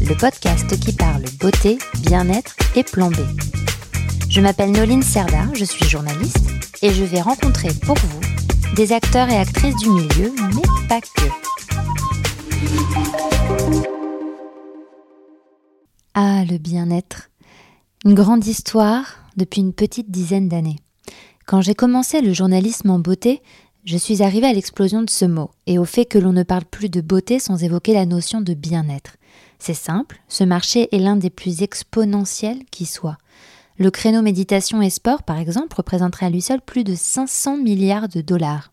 le podcast qui parle beauté, bien-être et plan B. Je m'appelle Noline Serda, je suis journaliste et je vais rencontrer pour vous des acteurs et actrices du milieu, mais pas que. Ah, le bien-être. Une grande histoire depuis une petite dizaine d'années. Quand j'ai commencé le journalisme en beauté, je suis arrivée à l'explosion de ce mot et au fait que l'on ne parle plus de beauté sans évoquer la notion de bien-être. C'est simple, ce marché est l'un des plus exponentiels qui soit. Le créneau méditation et sport, par exemple, représenterait à lui seul plus de 500 milliards de dollars.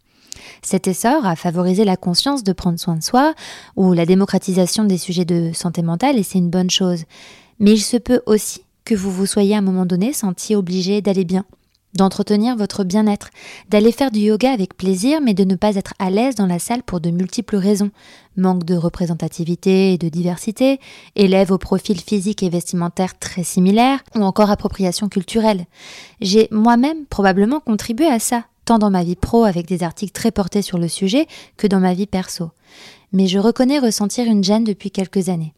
Cet essor a favorisé la conscience de prendre soin de soi ou la démocratisation des sujets de santé mentale et c'est une bonne chose. Mais il se peut aussi que vous vous soyez à un moment donné senti obligé d'aller bien, d'entretenir votre bien-être, d'aller faire du yoga avec plaisir mais de ne pas être à l'aise dans la salle pour de multiples raisons. Manque de représentativité et de diversité, élève au profil physique et vestimentaire très similaire, ou encore appropriation culturelle. J'ai moi-même probablement contribué à ça, tant dans ma vie pro avec des articles très portés sur le sujet que dans ma vie perso. Mais je reconnais ressentir une gêne depuis quelques années.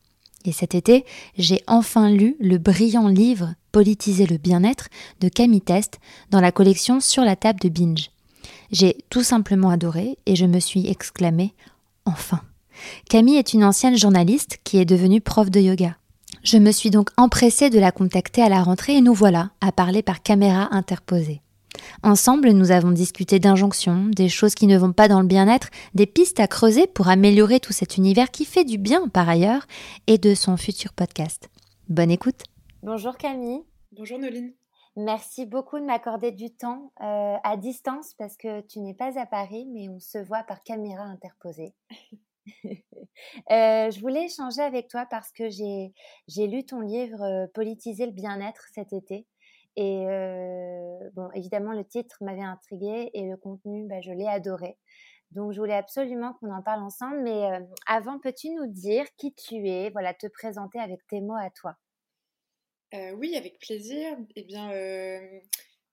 Et cet été, j'ai enfin lu le brillant livre Politiser le bien-être de Camille Test dans la collection Sur la table de Binge. J'ai tout simplement adoré et je me suis exclamée Enfin Camille est une ancienne journaliste qui est devenue prof de yoga. Je me suis donc empressée de la contacter à la rentrée et nous voilà à parler par caméra interposée. Ensemble, nous avons discuté d'injonctions, des choses qui ne vont pas dans le bien-être, des pistes à creuser pour améliorer tout cet univers qui fait du bien par ailleurs, et de son futur podcast. Bonne écoute. Bonjour Camille. Bonjour Noline. Merci beaucoup de m'accorder du temps euh, à distance parce que tu n'es pas à Paris, mais on se voit par caméra interposée. Euh, je voulais échanger avec toi parce que j'ai lu ton livre euh, Politiser le bien-être cet été et bon, évidemment, le titre m'avait intriguée et le contenu, bah, je l'ai adoré. Donc, je voulais absolument qu'on en parle ensemble. Mais avant, peux-tu nous dire qui tu es? Voilà, te présenter avec tes mots à toi. oui, avec plaisir. Eh bien,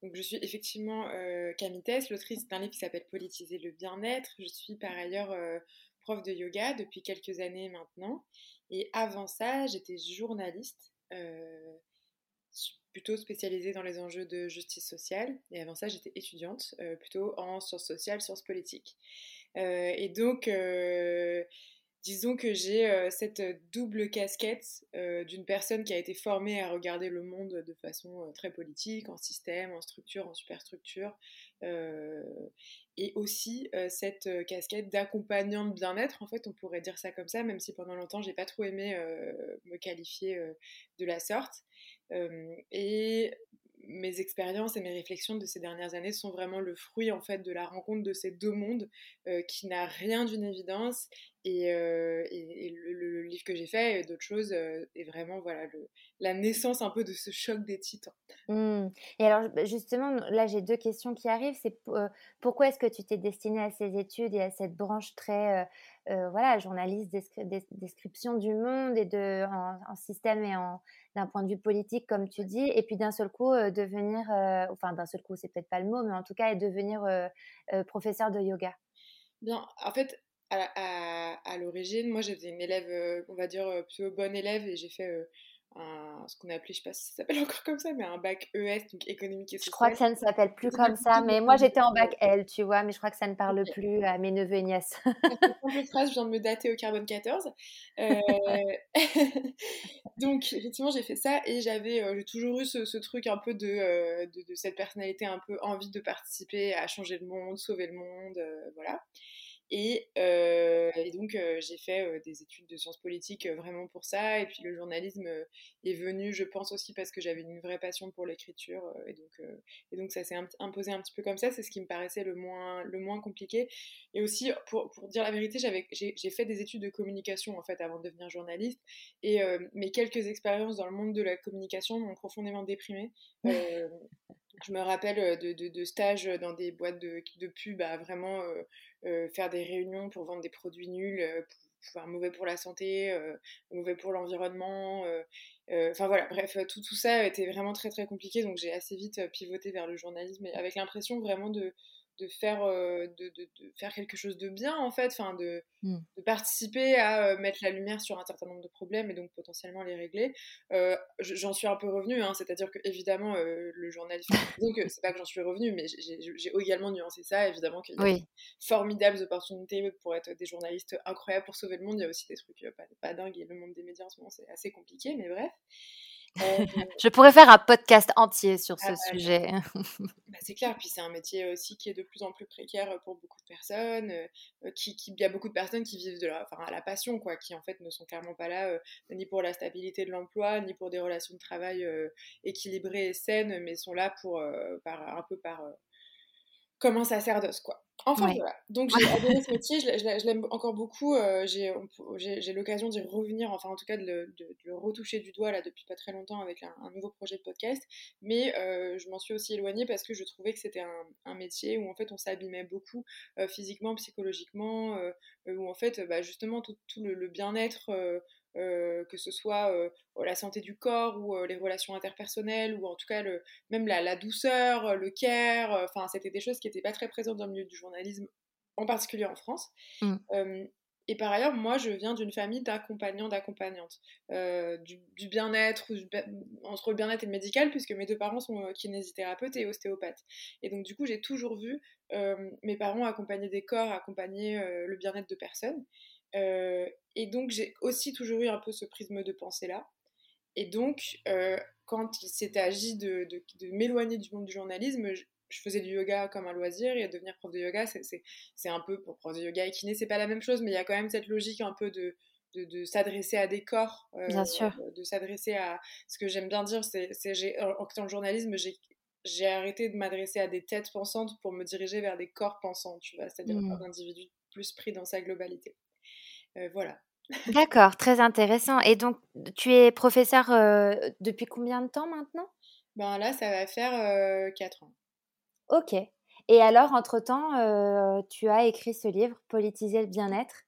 donc je suis effectivement Camille Tess, l'autrice d'un livre qui s'appelle Politiser le bien-être. Je suis par ailleurs prof de yoga depuis quelques années maintenant. Et avant ça, j'étais journaliste plutôt spécialisée dans les enjeux de justice sociale. Et avant ça, j'étais étudiante, euh, plutôt en sciences sociales, sciences politiques. Euh, et donc, euh, disons que j'ai cette double casquette d'une personne qui a été formée à regarder le monde de façon très politique, en système, en structure, en superstructure. et aussi cette casquette d'accompagnant de bien-être, en fait, on pourrait dire ça comme ça, même si pendant longtemps, j'ai pas trop aimé me qualifier de la sorte et mes expériences et mes réflexions de ces dernières années sont vraiment le fruit en fait de la rencontre de ces deux mondes qui n'a rien d'une évidence et, le, livre que j'ai fait et d'autres choses est vraiment voilà la naissance un peu de ce choc des titans. Mmh. Et alors bah, justement là j'ai deux questions qui arrivent c'est pourquoi est-ce que tu t'es destinée à ces études et à cette branche très voilà journaliste description du monde et de en système et en d'un point de vue politique, comme tu dis, et puis d'un seul coup euh, devenir, euh, enfin d'un seul coup, c'est peut-être pas le mot, mais en tout cas, devenir euh, professeur de yoga. Bien, en fait, à, à l'origine, moi j'étais une élève, on va dire, plutôt bonne élève, et j'ai fait ce qu'on a appelé, je sais pas si ça s'appelle encore comme ça, mais un bac ES, donc économique et social. Je crois que ça ne s'appelle plus comme ça, mais moi j'étais en bac L, tu vois, mais je crois que ça ne parle plus à mes neveux et nièces. je viens de me dater au carbone 14. Euh, donc effectivement, j'ai fait ça et j'avais, euh, j'ai toujours eu ce, truc un peu euh, de, de, cette personnalité un peu envie de participer à changer le monde, sauver le monde, voilà. Et, et donc, j'ai fait des études de sciences politiques vraiment pour ça. Et puis, le journalisme est venu, je pense aussi, parce que j'avais une vraie passion pour l'écriture. et, donc, et donc, ça s'est imposé un petit peu comme ça. C'est ce qui me paraissait le moins, le moins compliqué. Et aussi, pour, pour dire la vérité, j'ai fait des études de communication, en fait, avant de devenir journaliste. Et mes quelques expériences dans le monde de la communication m'ont profondément déprimée. je me rappelle de, de, de, stages dans des boîtes de, de pub à vraiment faire des réunions pour vendre des produits nuls, pour, mauvais pour la santé, mauvais pour l'environnement. Enfin voilà, bref, tout, tout ça était vraiment très très compliqué, donc j'ai assez vite pivoté vers le journalisme, avec l'impression vraiment de, de faire, euh, de, de, faire quelque chose de bien, en fait, enfin, de, de, participer à euh, mettre la lumière sur un certain nombre de problèmes et donc potentiellement les régler. Euh, j'en suis un peu revenue, hein, c'est-à-dire que évidemment, le journalisme, donc c'est pas que j'en suis revenue, mais j'ai également nuancé ça, évidemment qu'il y a de formidables opportunités pour être des journalistes incroyables pour sauver le monde, il y a aussi des trucs pas, pas dingues et le monde des médias en ce moment c'est assez compliqué, mais bref. Je pourrais faire un podcast entier sur ce ah bah, sujet. Bah, c'est clair, puis c'est un métier aussi qui est de plus en plus précaire pour beaucoup de personnes. qui, il y a beaucoup de personnes qui vivent de la, enfin, à la passion, quoi, qui en fait ne sont clairement pas là ni pour la stabilité de l'emploi, ni pour des relations de travail équilibrées et saines, mais sont là pour, par, un peu par comme un sacerdoce, quoi. Enfin, voilà. Donc, j'ai adoré ce métier, je, l'aime encore beaucoup. Euh, j'ai l'occasion d'y revenir, enfin, en tout cas, de le, de, retoucher du doigt, là, depuis pas très longtemps, avec un, nouveau projet de podcast. Mais euh, je m'en suis aussi éloignée parce que je trouvais que c'était un, un, métier où, en fait, on s'abîmait beaucoup euh, physiquement, psychologiquement, où, en fait, bah, justement, tout, tout le, le bien-être euh, que ce soit euh, la santé du corps ou euh, les relations interpersonnelles ou en tout cas le, même la, la douceur, le care, enfin c'était des choses qui n'étaient pas très présentes dans le milieu du journalisme, en particulier en France. Mm. et par ailleurs, moi je viens d'une famille d'accompagnants, d'accompagnantes, du, du bien-être, entre le bien-être et le médical, puisque mes deux parents sont kinésithérapeutes et ostéopathes. Et donc du coup j'ai toujours vu mes parents accompagner des corps, accompagner le bien-être de personnes. Euh, et donc, j'ai aussi toujours eu un peu ce prisme de pensée-là. Et donc, euh, quand il s'est agi de, de, m'éloigner du monde du journalisme, je, faisais du yoga comme un loisir et devenir prof de yoga, c'est un peu, pour prof de yoga et kiné, c'est pas la même chose, mais il y a quand même cette logique un peu de, de, de s'adresser à des corps, euh, bien sûr. de s'adresser à ce que j'aime bien dire, c'est en tant que journalisme, j'ai arrêté de m'adresser à des têtes pensantes pour me diriger vers des corps pensants, tu vois, c'est-à-dire mmh. un individu plus pris dans sa globalité. Euh, voilà. D'accord, très intéressant. Et donc, tu es professeur euh, depuis combien de temps maintenant? Ben là, ça va faire 4 euh, ans. Ok. Et alors, entre-temps, tu as écrit ce livre, Politiser le bien-être.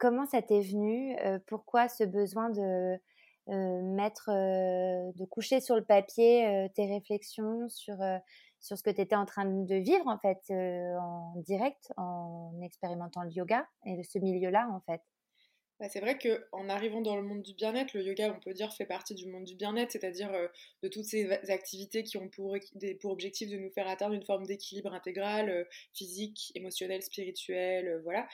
comment ça t'est venu? Pourquoi ce besoin de mettre, de coucher sur le papier tes réflexions sur sur ce que tu étais en train de vivre en fait euh, en direct en expérimentant le yoga et ce milieu-là en fait. Bah, c'est vrai qu'en arrivant dans le monde du bien-être, le yoga, on peut dire, fait partie du monde du bien-être, c'est-à-dire euh, de toutes ces activités qui ont pour, pour, objectif de nous faire atteindre une forme d'équilibre intégral, euh, physique, émotionnel, spirituel, voilà.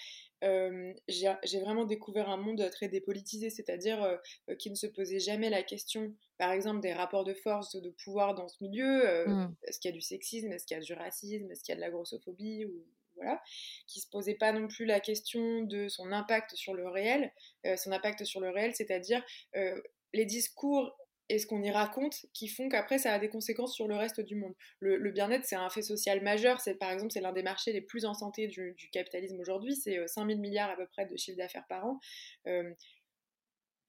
j'ai vraiment découvert un monde très dépolitisé, c'est-à-dire qui ne se posait jamais la question par exemple, des rapports de force, de pouvoir dans ce milieu. Euh, mmh. Est-ce qu'il y a du sexisme Est-ce qu'il y a du racisme Est-ce qu'il y a de la grossophobie ou, voilà, qui se posait pas non plus la question de son impact sur le réel, euh, son impact sur le réel, c'est-à-dire euh, les discours et ce qu'on y raconte qui font qu'après ça a des conséquences sur le reste du monde. Le, bien-être, c'est un fait social majeur. C'est par exemple, c'est l'un des marchés les plus en santé du, capitalisme aujourd'hui. C'est 5000 milliards à peu près de chiffre d'affaires par an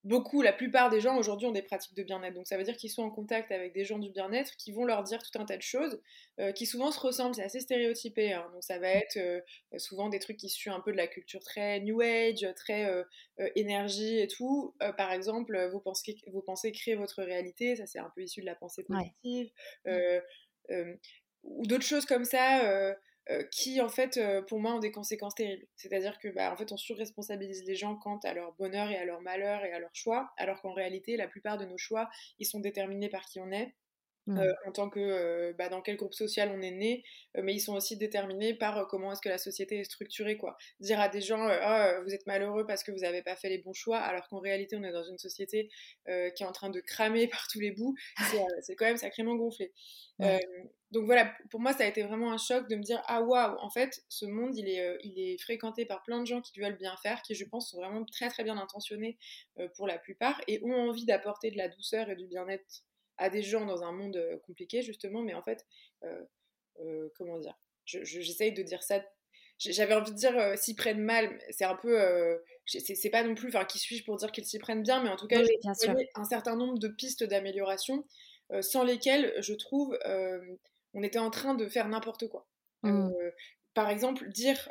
beaucoup, la plupart des gens aujourd'hui ont des pratiques de bien-être. Donc ça veut dire qu'ils sont en contact avec des gens du bien-être qui vont leur dire tout un tas de choses euh, qui souvent se ressemblent, c'est assez stéréotypé. Hein. Donc ça va être euh, souvent des trucs qui suivent un peu de la culture très New Age, très euh, énergie et tout. par exemple, vous pensez, vous pensez créer votre réalité, ça c'est un peu issu de la pensée positive. ou d'autres choses comme ça qui en fait euh, pour moi ont des conséquences terribles. C'est-à-dire que bah, en fait on surresponsabilise les gens quant à leur bonheur et à leur malheur et à leur choix, alors qu'en réalité la plupart de nos choix ils sont déterminés par qui on est Mmh. en tant que bah, dans quel groupe social on est né, mais ils sont aussi déterminés par comment est-ce que la société est structurée. Quoi. Dire à des gens ah, vous êtes malheureux parce que vous n'avez pas fait les bons choix, alors qu'en réalité on est dans une société qui est en train de cramer par tous les bouts, c'est quand même sacrément gonflé. donc voilà, pour moi ça a été vraiment un choc de me dire ah waouh, en fait ce monde il est, il est fréquenté par plein de gens qui veulent bien faire, qui je pense sont vraiment très très bien intentionnés pour la plupart et ont envie d'apporter de la douceur et du bien-être à des gens dans un monde compliqué, justement, mais en fait, comment dire J'essaye de dire ça. J'avais envie de dire s'y prennent mal, c'est un peu. c'est pas non plus. Enfin, qui suis-je pour dire qu'ils s'y prennent bien, mais en tout cas, j'ai un certain nombre de pistes d'amélioration sans lesquelles, je trouve, on était en train de faire n'importe quoi. Mmh. par exemple, dire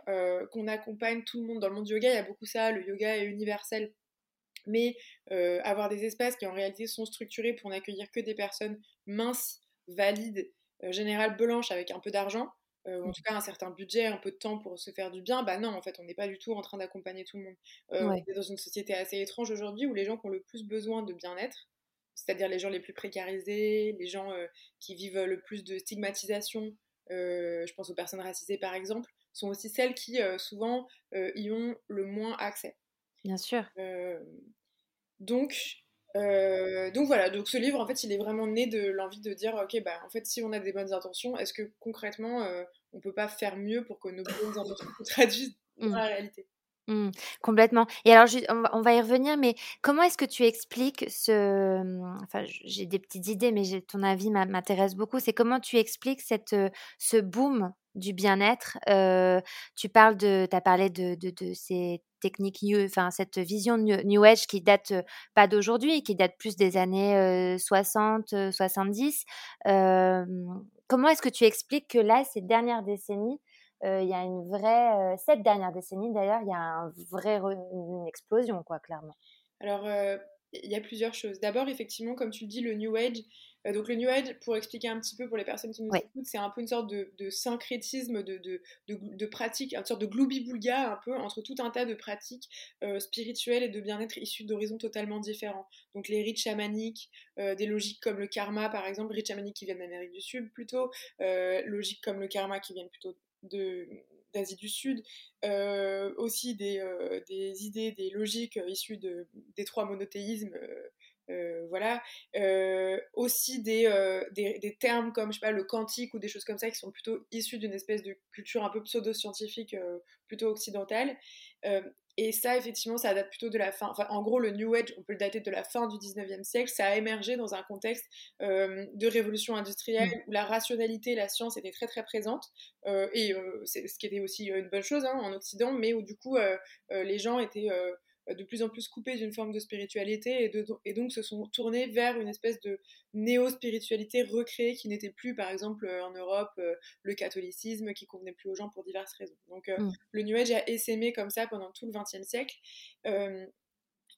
qu'on accompagne tout le monde dans le monde du yoga, il y a beaucoup ça, le yoga est universel mais euh, avoir des espaces qui en réalité sont structurés pour n'accueillir que des personnes minces, valides, euh, générales blanches avec un peu d'argent, euh, en mmh. tout cas un certain budget, un peu de temps pour se faire du bien, bah non, en fait, on n'est pas du tout en train d'accompagner tout le monde. On est dans une société assez étrange aujourd'hui où les gens qui ont le plus besoin de bien-être, c'est-à-dire les gens les plus précarisés, les gens qui vivent le plus de stigmatisation, je pense aux personnes racisées par exemple, sont aussi celles qui souvent y ont le moins accès. Bien sûr. donc, donc voilà, donc ce livre, en fait, il est vraiment né de l'envie de dire, ok, bah, en fait, si on a des bonnes intentions, est-ce que concrètement, on peut pas faire mieux pour que nos bonnes intentions se traduisent dans mmh. la réalité? Mmh, complètement. Et alors, on va y revenir, mais comment est-ce que tu expliques ce... Mmh, enfin, j'ai des petites idées, mais ton avis m'intéresse beaucoup. C'est comment tu expliques cette, ce boom du bien-être. tu parles de, as parlé de, de, ces techniques, enfin cette vision New Age qui date pas d'aujourd'hui, qui date plus des années 60, 70. comment est-ce que tu expliques que là, ces dernières décennies, il y a une vraie, cette dernière décennie d'ailleurs, il y a un vrai, explosion, quoi, clairement? Alors, il y a plusieurs choses. D'abord, effectivement, comme tu le dis, le New Age, euh, donc le New Age, pour expliquer un petit peu pour les personnes qui nous écoutent, c'est un peu une sorte de, syncrétisme de, de, de, pratiques, une sorte de gloubi-boulga un peu entre tout un tas de pratiques euh, spirituelles et de bien-être issues d'horizons totalement différents. Donc les rites chamaniques, euh, des logiques comme le karma par exemple, rites chamaniques qui viennent d'Amérique du Sud plutôt, logiques comme le karma qui viennent plutôt de d'Asie du Sud, aussi des, des, idées, des logiques issues de, des trois monothéismes euh, voilà. Euh, aussi euh, des, des, termes comme, je sais pas, le quantique ou des choses comme ça qui sont plutôt issus d'une espèce de culture un peu pseudo-scientifique plutôt occidentale. et ça, effectivement, ça date plutôt de la fin. Enfin, en gros, le New Age, on peut le dater de la fin du 19e siècle. Ça a émergé dans un contexte de révolution industrielle mmh. où la rationalité, la science étaient très très présentes. et c'est ce qui était aussi une bonne chose hein, en Occident, mais où du coup, les gens étaient euh, de plus en plus coupés d'une forme de spiritualité et, et, donc se sont tournés vers une espèce de néo-spiritualité recréée qui n'était plus, par exemple, euh, en Europe, euh, le catholicisme qui convenait plus aux gens pour diverses raisons. Donc mm. le New Age a essaimé comme ça pendant tout le XXe siècle.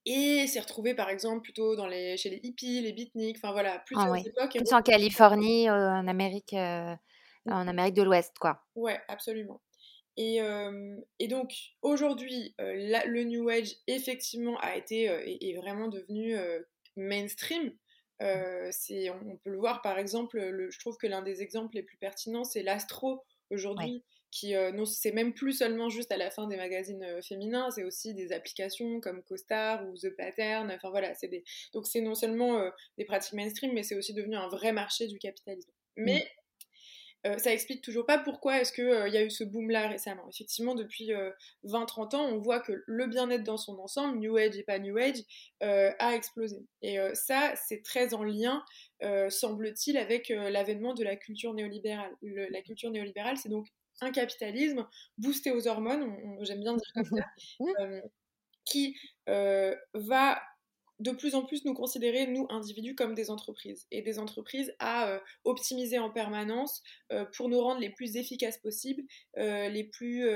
et s'est retrouvé par exemple plutôt dans les, chez les hippies, les beatniks, enfin voilà, plusieurs ah époques. Plus en Californie, en Amérique, en Amérique de l'Ouest, quoi. Ouais, absolument. Et, et, donc aujourd'hui, le New Age effectivement a été est, vraiment devenu mainstream. c'est, on, peut le voir par exemple, le, je trouve que l'un des exemples les plus pertinents, c'est l'astro aujourd'hui. Qui, non, c'est même plus seulement juste à la fin des magazines féminins, c'est aussi des applications comme CoStar ou The Pattern. Enfin voilà, c'est des... donc c'est non seulement des pratiques mainstream, mais c'est aussi devenu un vrai marché du capitalisme. Mais euh, ça explique toujours pas pourquoi est-ce qu'il euh, y a eu ce boom-là récemment. Effectivement, depuis 20-30 euh, ans, on voit que le bien-être dans son ensemble, New Age et pas New Age, a explosé. Et ça, c'est très en lien, semble-t-il, avec l'avènement de la culture néolibérale. la culture néolibérale, c'est donc un capitalisme boosté aux hormones, j'aime bien dire comme ça, qui va de plus en plus nous considérer, nous, individus, comme des entreprises. Et des entreprises à euh, optimiser en permanence euh, pour nous rendre les plus efficaces possibles, euh, les plus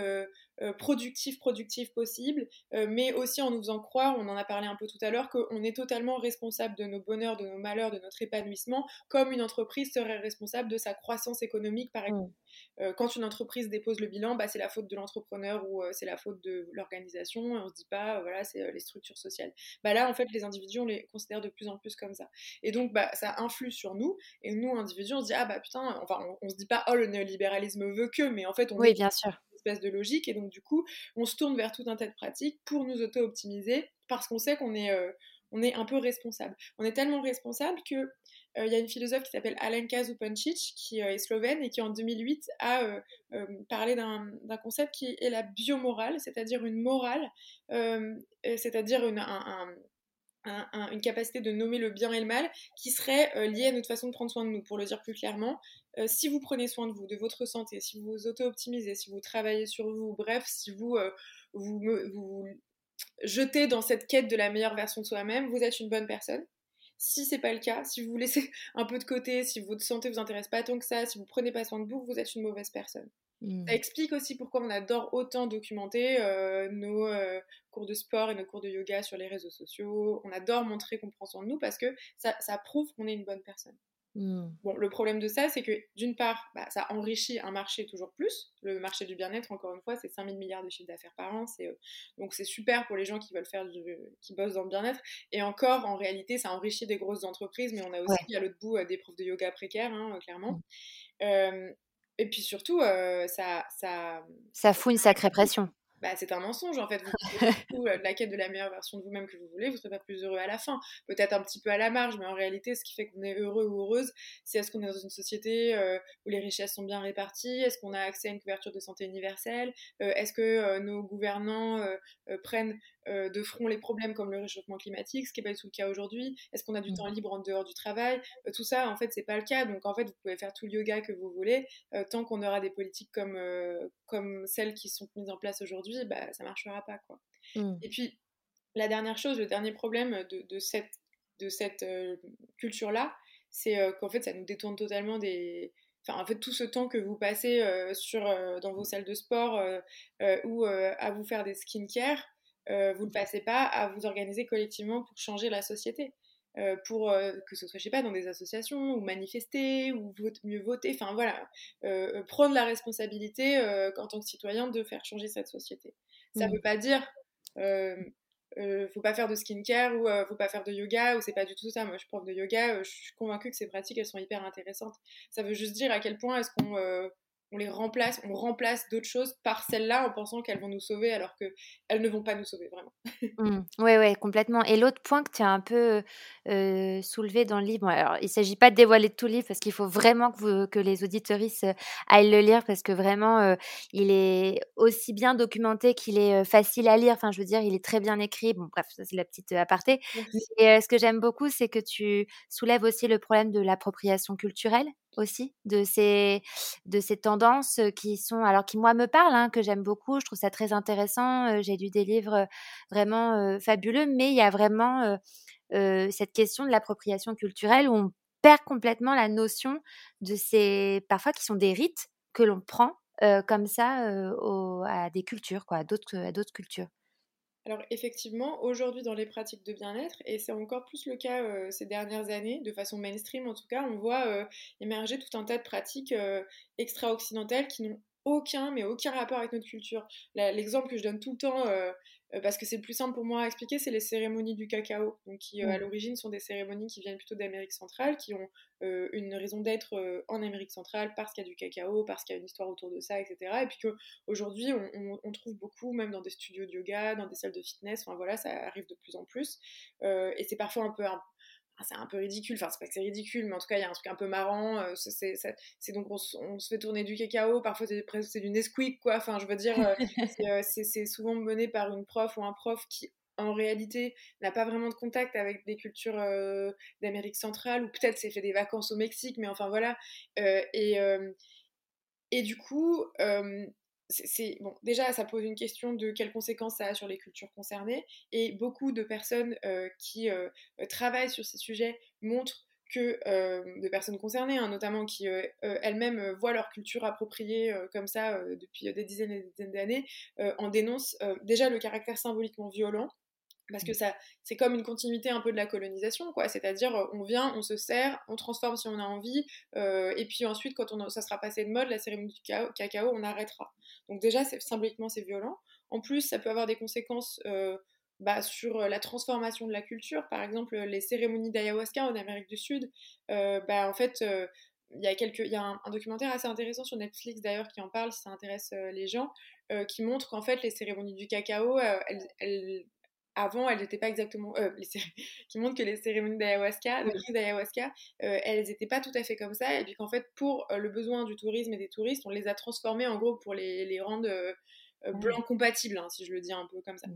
productif, productif possible, mais aussi en nous faisant croire, on en a parlé un peu tout à l'heure, qu'on est totalement responsable de nos bonheurs, de nos malheurs, de notre épanouissement, comme une entreprise serait responsable de sa croissance économique, par exemple. Mmh. quand une entreprise dépose le bilan, bah, c'est la faute de l'entrepreneur ou c'est la faute de l'organisation, on se dit pas, voilà, c'est les structures sociales. Bah, là, en fait, les individus, on les considère de plus en plus comme ça. Et donc, bah, ça influe sur nous, et nous, individus, on se dit, ah bah putain, enfin, on, se dit pas, oh, le néolibéralisme veut que, mais en fait, on oui, bien sûr. Espèce de logique, et donc, du coup, on se tourne vers tout un tas de pratiques pour nous auto-optimiser, parce qu'on sait qu'on est, euh, est un peu responsable. On est tellement responsable que euh, y a une philosophe qui s'appelle Alenka Zupancic, qui euh, est slovène et qui en 2008 a parlé d'un concept qui est la biomorale, c'est-à-dire une morale, c'est-à-dire un, une capacité de nommer le bien et le mal qui serait euh, liée à notre façon de prendre soin de nous. Pour le dire plus clairement, euh, si vous prenez soin de vous, de votre santé, si vous vous auto-optimisez, si vous travaillez sur vous, bref, si vous, euh, vous, vous jetez dans cette quête de la meilleure version de soi-même, vous êtes une bonne personne. Si c'est pas le cas, si vous vous laissez un peu de côté, si votre santé vous intéresse pas tant que ça, si vous prenez pas soin de vous, vous êtes une mauvaise personne. Mmh. Ça explique aussi pourquoi on adore autant documenter euh, nos euh, cours de sport et nos cours de yoga sur les réseaux sociaux. On adore montrer qu'on prend soin de nous parce que ça, ça prouve qu'on est une bonne personne. Mmh. Bon, le problème de ça, c'est que d'une part, bah, ça enrichit un marché toujours plus. Le marché du bien-être, encore une fois, c'est 5000 milliards de chiffre d'affaires par an. Euh, donc c'est super pour les gens qui veulent faire du, qui bossent dans le bien-être. Et encore, en réalité, ça enrichit des grosses entreprises, mais on a aussi à l'autre bout des profs de yoga précaires, hein, clairement. Mmh. Et puis surtout, euh, ça, ça. Ça fout une sacrée pression. Bah, c'est un mensonge en fait. Vous de la quête de la meilleure version de vous-même que vous voulez, vous ne serez pas plus heureux à la fin. Peut-être un petit peu à la marge, mais en réalité, ce qui fait qu'on est heureux ou heureuse, c'est est-ce qu'on est dans une société euh, où les richesses sont bien réparties, est-ce qu'on a accès à une couverture de santé universelle, euh, est-ce que nos gouvernants prennent euh, de front les problèmes comme le réchauffement climatique, ce qui n'est pas du tout le cas aujourd'hui. Est-ce qu'on a du mmh. temps libre en dehors du travail euh, Tout ça, en fait, c'est pas le cas. Donc, en fait, vous pouvez faire tout le yoga que vous voulez. Euh, tant qu'on aura des politiques comme, comme celles qui sont mises en place aujourd'hui, bah, ça marchera pas. Quoi. Mmh. Et puis, la dernière chose, le dernier problème de, cette, de cette culture-là, c'est qu'en fait, ça nous détourne totalement des, Enfin, en fait, tout ce temps que vous passez sur, dans vos salles de sport ou à vous faire des skincare, euh, vous ne passez pas à vous organiser collectivement pour changer la société. Euh, pour euh, que ce soit, je sais pas, dans des associations, ou manifester, ou mieux voter, enfin voilà, prendre la responsabilité en tant que citoyen de faire changer cette société. Ça ne mmh. veut pas dire euh, faut pas faire de skincare ou faut pas faire de yoga ou c'est pas du tout ça. Moi, je suis prof de yoga, je suis convaincue que ces pratiques elles sont hyper intéressantes. Ça veut juste dire à quel point est-ce qu'on on les remplace, on remplace d'autres choses par celles-là en pensant qu'elles vont nous sauver alors qu'elles ne vont pas nous sauver vraiment. Oui, oui, ouais, complètement. Et l'autre point que tu as un peu euh, soulevé dans le livre, alors il ne s'agit pas de dévoiler tout le livre parce qu'il faut vraiment que, que les auditoristes euh, aillent le lire parce que vraiment euh, il est aussi bien documenté qu'il est facile à lire. Enfin, je veux dire, il est très bien écrit. Bon, bref, ça c'est la petite aparté. Et ce que j'aime beaucoup, c'est que tu soulèves aussi le problème de l'appropriation culturelle aussi de ces de ces tendances qui sont alors qui moi me parlent hein, que j'aime beaucoup je trouve ça très intéressant j'ai lu des livres vraiment fabuleux mais il y a vraiment cette question de l'appropriation culturelle où on perd complètement la notion de ces parfois qui sont des rites que l'on prend comme ça à des cultures quoi d'autres à d'autres cultures alors effectivement, aujourd'hui dans les pratiques de bien-être, et c'est encore plus le cas euh, ces dernières années, de façon mainstream en tout cas, on voit euh, émerger tout un tas de pratiques euh, extra-occidentales qui n'ont aucun, mais aucun rapport avec notre culture. L'exemple que je donne tout le temps, parce que c'est plus simple pour moi à expliquer, c'est les cérémonies du cacao, donc qui euh, à l'origine sont des cérémonies qui viennent plutôt d'Amérique centrale, qui ont euh, une raison d'être en Amérique centrale parce qu'il y a du cacao, parce qu'il y a une histoire autour de ça, etc. Et puis qu'aujourd'hui, on, on, trouve beaucoup, même dans des studios de yoga, dans des salles de fitness, enfin voilà, ça arrive de plus en plus. et c'est parfois un peu un, c'est un peu ridicule, enfin c'est pas que c'est ridicule, mais en tout cas il y a un truc un peu marrant, euh, c'est donc on, se fait tourner du cacao, parfois c'est du Nesquik quoi, enfin je veux dire, euh, euh, c'est souvent mené par une prof ou un prof qui en réalité n'a pas vraiment de contact avec des cultures d'Amérique centrale, ou peut-être s'est fait des vacances au Mexique, mais enfin voilà, et, et du coup bon déjà ça pose une question de quelles conséquences ça a sur les cultures concernées et beaucoup de personnes euh, qui euh, travaillent sur ces sujets montrent que de personnes concernées, hein, notamment qui elles-mêmes voient leur culture appropriée comme ça depuis des dizaines et des dizaines d'années, en dénoncent déjà le caractère symboliquement violent parce que ça c'est comme une continuité un peu de la colonisation quoi. C'est-à-dire on vient on se sert on transforme si on a envie et puis ensuite quand on ça sera passé de mode la cérémonie du cacao on arrêtera. Donc déjà symboliquement c'est violent. En plus ça peut avoir des conséquences bah, sur la transformation de la culture. Par exemple les cérémonies d'ayahuasca en Amérique du Sud bah en fait il y a, y a un, documentaire assez intéressant sur Netflix d'ailleurs qui en parle si ça intéresse les gens, qui montre qu'en fait les cérémonies du cacao, elles, avant, elles n'étaient pas exactement. Euh, qui montrent que les cérémonies d'ayahuasca, de prise d'ayahuasca, euh, elles n'étaient pas tout à fait comme ça. Et puis qu'en fait, pour euh, le besoin du tourisme et des touristes, on les a transformées en gros pour les, les rendre blancs compatibles, hein, si je le dis un peu comme ça.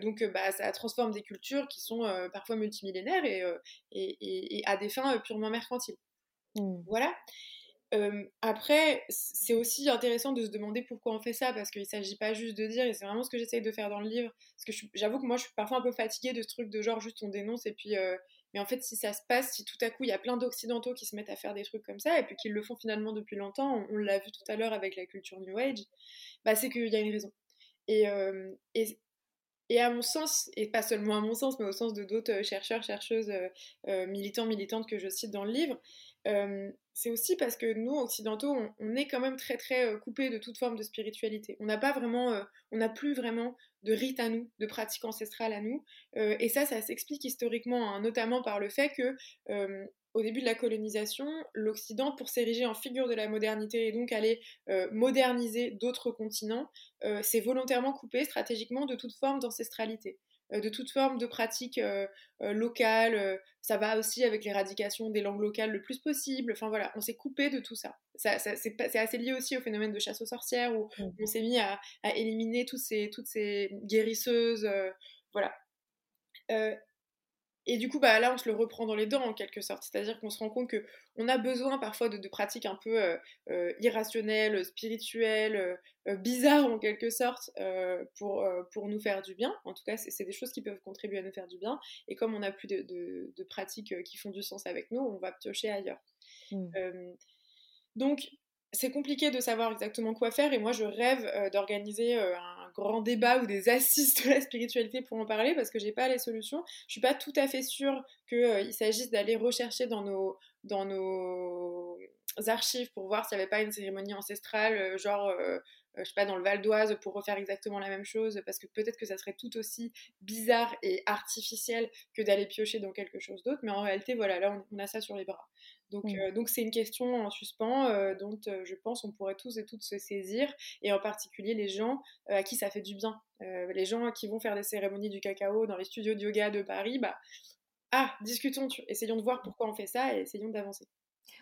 donc, bah, ça transforme des cultures qui sont parfois multimillénaires et, et, et, à des fins purement mercantiles. Mmh. Voilà après, c'est aussi intéressant de se demander pourquoi on fait ça, parce qu'il ne s'agit pas juste de dire, et c'est vraiment ce que j'essaye de faire dans le livre, parce que j'avoue que moi je suis parfois un peu fatiguée de ce truc de genre juste on dénonce, et puis, mais en fait si ça se passe, si tout à coup il y a plein d'occidentaux qui se mettent à faire des trucs comme ça, et puis qu'ils le font finalement depuis longtemps, on, l'a vu tout à l'heure avec la culture New Age, bah c'est qu'il y a une raison. Et, et, et, à mon sens, et pas seulement à mon sens, mais au sens de d'autres chercheurs, chercheuses, militants, militantes que je cite dans le livre, c'est aussi parce que nous, occidentaux, on, est quand même très très coupés de toute forme de spiritualité. On n'a pas vraiment, on n'a plus vraiment de rite à nous, de pratique ancestrale à nous. et ça, ça s'explique historiquement, hein, notamment par le fait que au début de la colonisation, l'Occident, pour s'ériger en figure de la modernité et donc aller moderniser d'autres continents, s'est volontairement coupé stratégiquement de toute forme d'ancestralité. Euh, de toute forme de pratique euh, euh, locale. ça va aussi avec l'éradication des langues locales le plus possible. Enfin voilà, on s'est coupé de tout ça. ça, c'est assez lié aussi au phénomène de chasse aux sorcières où mmh. on s'est mis à, éliminer toutes ces, toutes ces guérisseuses. voilà. Et du coup, bah, là, on se le reprend dans les dents en quelque sorte. C'est-à-dire qu'on se rend compte qu'on a besoin parfois de, pratiques un peu euh, euh, irrationnelles, spirituelles, euh, bizarres en quelque sorte, pour, pour nous faire du bien. En tout cas, c'est des choses qui peuvent contribuer à nous faire du bien. Et comme on n'a plus de, de, pratiques qui font du sens avec nous, on va piocher ailleurs. Mmh. donc, c'est compliqué de savoir exactement quoi faire et moi je rêve d'organiser un grand débat ou des assises de la spiritualité pour en parler parce que j'ai pas les solutions. Je suis pas tout à fait sûre qu'il euh, s'agisse d'aller rechercher dans nos, dans nos archives pour voir s'il n'y avait pas une cérémonie ancestrale, genre je sais pas, dans le Val d'Oise pour refaire exactement la même chose, parce que peut-être que ça serait tout aussi bizarre et artificiel que d'aller piocher dans quelque chose d'autre, mais en réalité, voilà, là, on, a ça sur les bras. Donc, mmh. euh, donc c'est une question en suspens euh, dont euh, je pense on pourrait tous et toutes se saisir, et en particulier les gens à qui ça fait du bien. les gens qui vont faire des cérémonies du cacao dans les studios de yoga de Paris, bah, ah, discutons, essayons de voir pourquoi on fait ça et essayons d'avancer.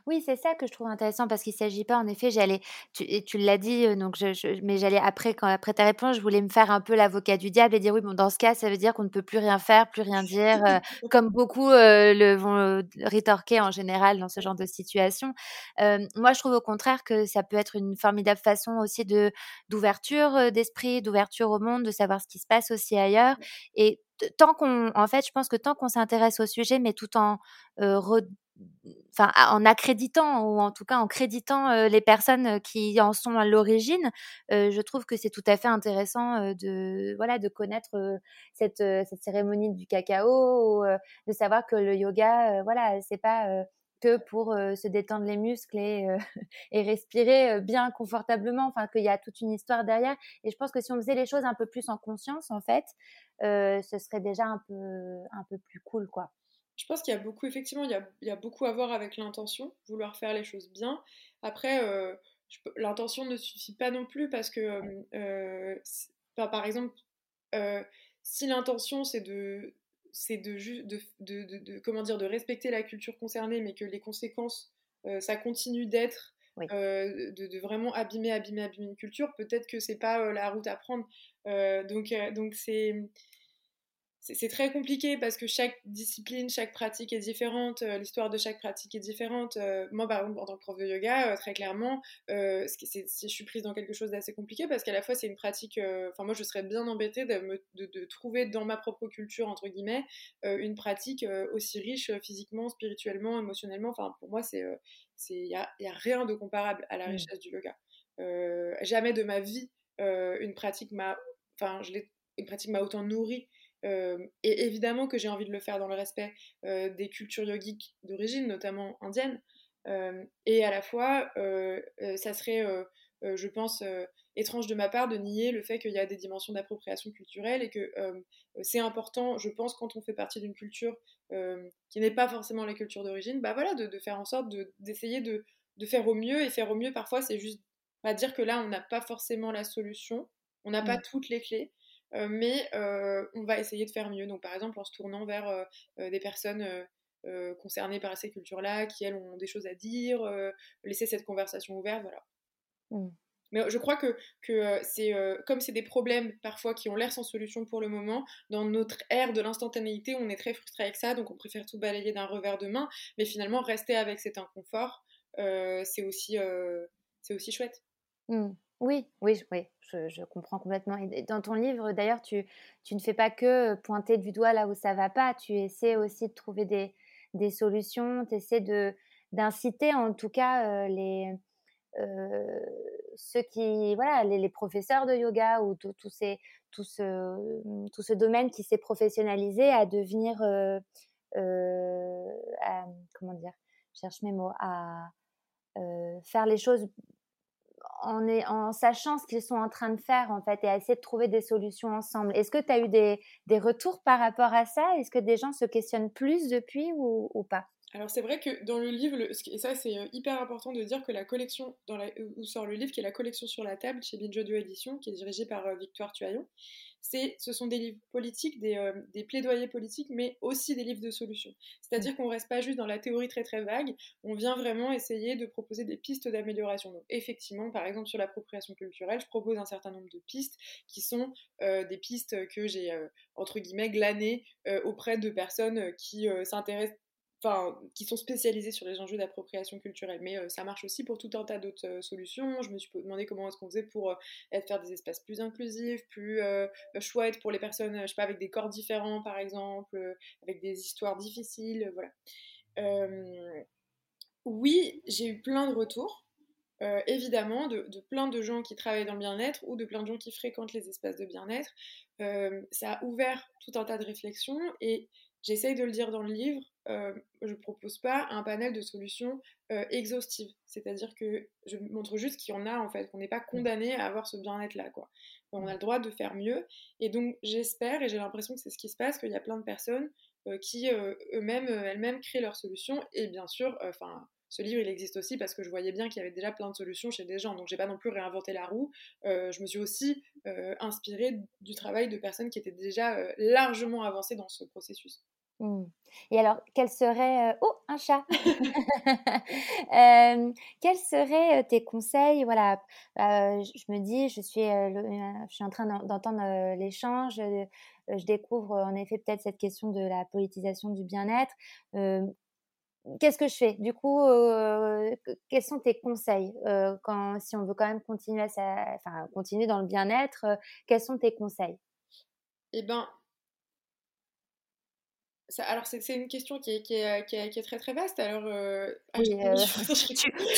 Oui, c'est ça que je trouve intéressant parce qu'il ne s'agit pas, en effet, j'allais, tu, et tu l'as dit, donc je, mais j'allais après, quand, après ta réponse, je voulais me faire un peu l'avocat du diable et dire oui, bon, dans ce cas, ça veut dire qu'on ne peut plus rien faire, plus rien dire, comme beaucoup le vont rétorquer en général dans ce genre de situation. moi, je trouve au contraire que ça peut être une formidable façon aussi de d'ouverture d'esprit, d'ouverture au monde, de savoir ce qui se passe aussi ailleurs. Et tant qu'on, en fait, je pense que tant qu'on s'intéresse au sujet, mais tout en enfin, en accréditant ou en tout cas en créditant les personnes qui en sont à l'origine, je trouve que c'est tout à fait intéressant de voilà de connaître cette, cette, cérémonie du cacao, de savoir que le yoga, voilà, c'est pas que pour se détendre les muscles et, et respirer bien confortablement, enfin qu'il y a toute une histoire derrière. Et je pense que si on faisait les choses un peu plus en conscience, en fait, ce serait déjà un peu un peu plus cool, quoi. Je pense qu'il y a beaucoup, effectivement, il y a, beaucoup à voir avec l'intention, vouloir faire les choses bien. Après, euh, l'intention ne suffit pas non plus parce que, euh, euh, par exemple, si l'intention c'est de c'est de, de, comment dire de respecter la culture concernée mais que les conséquences ça continue d'être de, vraiment abîmer abîmer abîmer une culture peut-être que c'est pas la route à prendre donc donc c'est c'est très compliqué parce que chaque discipline, chaque pratique est différente, euh, l'histoire de chaque pratique est différente. Euh, moi, par exemple, en tant que prof de yoga, euh, très clairement, si je suis prise dans quelque chose d'assez compliqué parce qu'à la fois c'est une pratique, enfin moi je serais bien embêtée de, me, de, trouver dans ma propre culture, entre guillemets, une pratique aussi riche physiquement, spirituellement, émotionnellement. Enfin pour moi, il n'y a, rien de comparable à la mmh. richesse du yoga. jamais de ma vie, une pratique m'a... Enfin, je une pratique m'a autant nourrie et évidemment que j'ai envie de le faire dans le respect des cultures yogiques d'origine, notamment indienne. et à la fois, ça serait, je pense, étrange de ma part de nier le fait qu'il y a des dimensions d'appropriation culturelle et que c'est important, je pense, quand on fait partie d'une culture qui n'est pas forcément la culture d'origine, bah voilà, de, faire en sorte d'essayer de, de, faire au mieux. Et faire au mieux, parfois, c'est juste pas dire que là, on n'a pas forcément la solution, on n'a pas mmh. toutes les clés, euh, mais euh, on va essayer de faire mieux. Donc par exemple en se tournant vers euh, des personnes concernées par ces cultures-là, qui elles ont des choses à dire, laisser cette conversation ouverte, voilà. Mmh. Mais je crois que, que c'est comme c'est des problèmes parfois qui ont l'air sans solution pour le moment, dans notre ère de l'instantanéité, on est très frustré avec ça, donc on préfère tout balayer d'un revers de main, mais finalement rester avec cet inconfort, c'est aussi, c'est aussi chouette. Mmh. Oui, oui, oui, je, comprends complètement. Et dans ton livre, d'ailleurs, tu, tu, ne fais pas que pointer du doigt là où ça va pas, tu essaies aussi de trouver des, des solutions, tu essaies de, d'inciter en tout cas les, ceux qui, voilà, les, professeurs de yoga ou tout, ces, tout, ce, tout ce domaine qui s'est professionnalisé à devenir, comment dire, je cherche mes mots, à faire les choses en, est, sachant ce qu'ils sont en train de faire en fait et à essayer de trouver des solutions ensemble. Est-ce que tu as eu des, des, retours par rapport à ça? Est-ce que des gens se questionnent plus depuis ou, pas? Alors c'est vrai que dans le livre, et ça c'est euh, hyper important de dire que la collection dans la, où sort le livre, qui est la collection sur la table chez Binge Édition, qui est dirigée par euh, Victoire Tuaillon, ce sont des livres politiques, euh, des, plaidoyers politiques, mais aussi des livres de solutions. C'est-à-dire mmh. qu'on ne reste pas juste dans la théorie très très vague, on vient vraiment essayer de proposer des pistes d'amélioration. Donc effectivement, par exemple sur l'appropriation culturelle, je propose un certain nombre de pistes qui sont euh, des pistes que j'ai, euh, entre guillemets, glanées auprès de personnes qui s'intéressent qui sont spécialisés sur les enjeux d'appropriation culturelle. Mais euh, ça marche aussi pour tout un tas d'autres euh, solutions. Je me suis demandé comment est-ce qu'on faisait pour euh, faire des espaces plus inclusifs, plus chouettes pour les personnes, je sais pas, avec des corps différents par exemple, avec des histoires difficiles, voilà. oui, j'ai eu plein de retours. évidemment, de, de, plein de gens qui travaillent dans le bien-être ou de plein de gens qui fréquentent les espaces de bien-être. ça a ouvert tout un tas de réflexions et j'essaye de le dire dans le livre, euh, je ne propose pas un panel de solutions euh, exhaustives. C'est-à-dire que je montre juste qu'il y en a en fait, qu'on n'est pas condamné à avoir ce bien-être-là. quoi. On a le droit de faire mieux. Et donc j'espère, et j'ai l'impression que c'est ce qui se passe, qu'il y a plein de personnes euh, qui eux-mêmes, elles-mêmes créent leurs solutions. Et bien sûr, enfin ce livre, il existe aussi parce que je voyais bien qu'il y avait déjà plein de solutions chez des gens. Donc, j'ai pas non plus réinventé la roue. je me suis aussi inspirée du travail de personnes qui étaient déjà largement avancées dans ce processus. Mmh. Et alors, quels seraient... Oh, un chat euh, Quels seraient tes conseils? Voilà, je me dis, je suis, je suis en train d'entendre l'échange, je découvre en effet peut-être cette question de la politisation du bien-être. Qu'est-ce que je fais? Du coup, quels sont tes conseils quand, si on veut quand même continuer, à, enfin, continuer dans le bien-être Quels sont tes conseils? Eh ben, alors, c'est une question qui est, qui, est, qui, est, très très vaste. Alors, euh, ah, euh,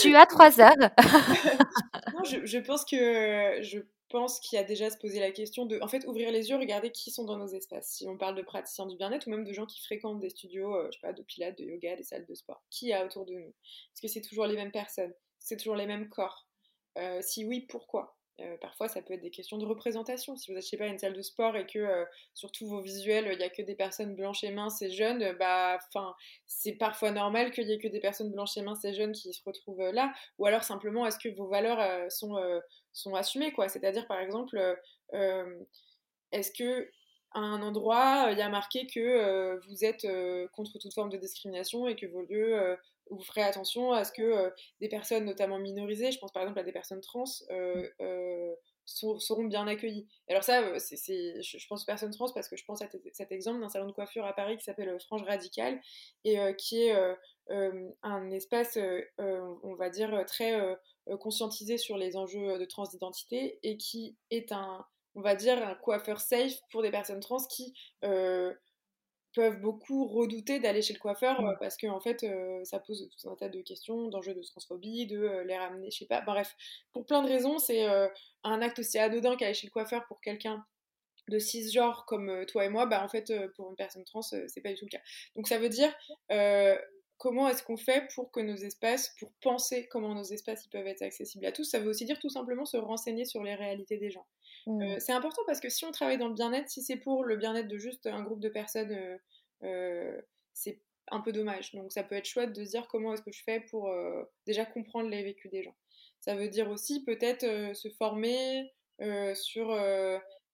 tu, as trois heures. non, je, je, pense que je pense qu'il y a déjà se poser la question de, en fait, ouvrir les yeux, regarder qui sont dans nos espaces. Si on parle de praticiens du bien-être ou même de gens qui fréquentent des studios, euh, je sais pas, de pilates, de yoga, des salles de sport, qui y a autour de nous? Est-ce que c'est toujours les mêmes personnes? C'est toujours les mêmes corps? Si oui, pourquoi? Euh, parfois, ça peut être des questions de représentation. Si vous achetez pas une salle de sport et que euh, sur tous vos visuels, il n'y a que des personnes blanches et minces et jeunes, bah, c'est parfois normal qu'il y ait que des personnes blanches et minces et jeunes qui se retrouvent euh, là. Ou alors simplement, est-ce que vos valeurs sont, sont assumées quoi? C'est-à-dire, par exemple, est-ce que à un endroit, il y a marqué que vous êtes contre toute forme de discrimination et que vos lieux vous ferez attention à ce que euh, des personnes notamment minorisées, je pense par exemple à des personnes trans, euh, euh, seront bien accueillis. Alors ça, c'est, je, pense aux personnes trans parce que je pense à cet exemple d'un salon de coiffure à Paris qui s'appelle Frange Radicale et qui est un espace, on va dire, très conscientisé sur les enjeux de transidentité et qui est un, on va dire, un coiffeur safe pour des personnes trans qui peuvent beaucoup redouter d'aller chez le coiffeur euh, parce que en fait euh, ça pose tout un tas de questions d'enjeux de transphobie de euh, les ramener je sais pas. Bref pour plein de raisons c'est un acte aussi anodin qu'aller chez le coiffeur pour quelqu'un de cisgenre comme toi et moi bah en fait pour une personne trans c'est pas du tout le cas. Donc ça veut dire comment est-ce qu'on fait pour que nos espaces, pour penser comment nos espaces ils peuvent être accessibles à tous Ça veut aussi dire tout simplement se renseigner sur les réalités des gens. Mmh. Euh, c'est important parce que si on travaille dans le bien-être, si c'est pour le bien-être de juste un groupe de personnes, euh, euh, c'est un peu dommage. Donc ça peut être chouette de se dire comment est-ce que je fais pour déjà comprendre les vécus des gens. Ça veut dire aussi peut-être se former sur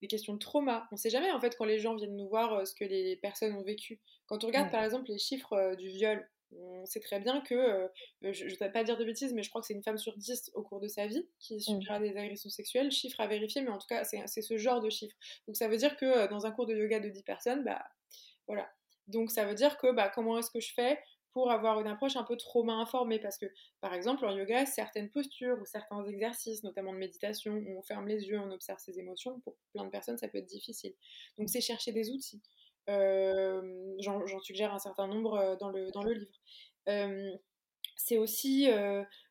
des questions de trauma. On ne sait jamais en fait quand les gens viennent nous voir ce que les personnes ont vécu. Quand on regarde par exemple les chiffres du viol, on sait très bien que, euh, je ne vais pas dire de bêtises, mais je crois que c'est une femme sur dix au cours de sa vie qui mmh. subira des agressions sexuelles. Chiffre à vérifier, mais en tout cas, c'est ce genre de chiffre. Donc ça veut dire que euh, dans un cours de yoga de 10 personnes, bah voilà. Donc ça veut dire que bah, comment est-ce que je fais pour avoir une approche un peu trauma informée? Parce que par exemple en yoga certaines postures ou certains exercices notamment de méditation où on ferme les yeux on observe ses émotions pour plein de personnes ça peut être difficile donc c'est chercher des outils j'en suggère un certain nombre euh, dans le, dans le livre. Euh, c'est aussi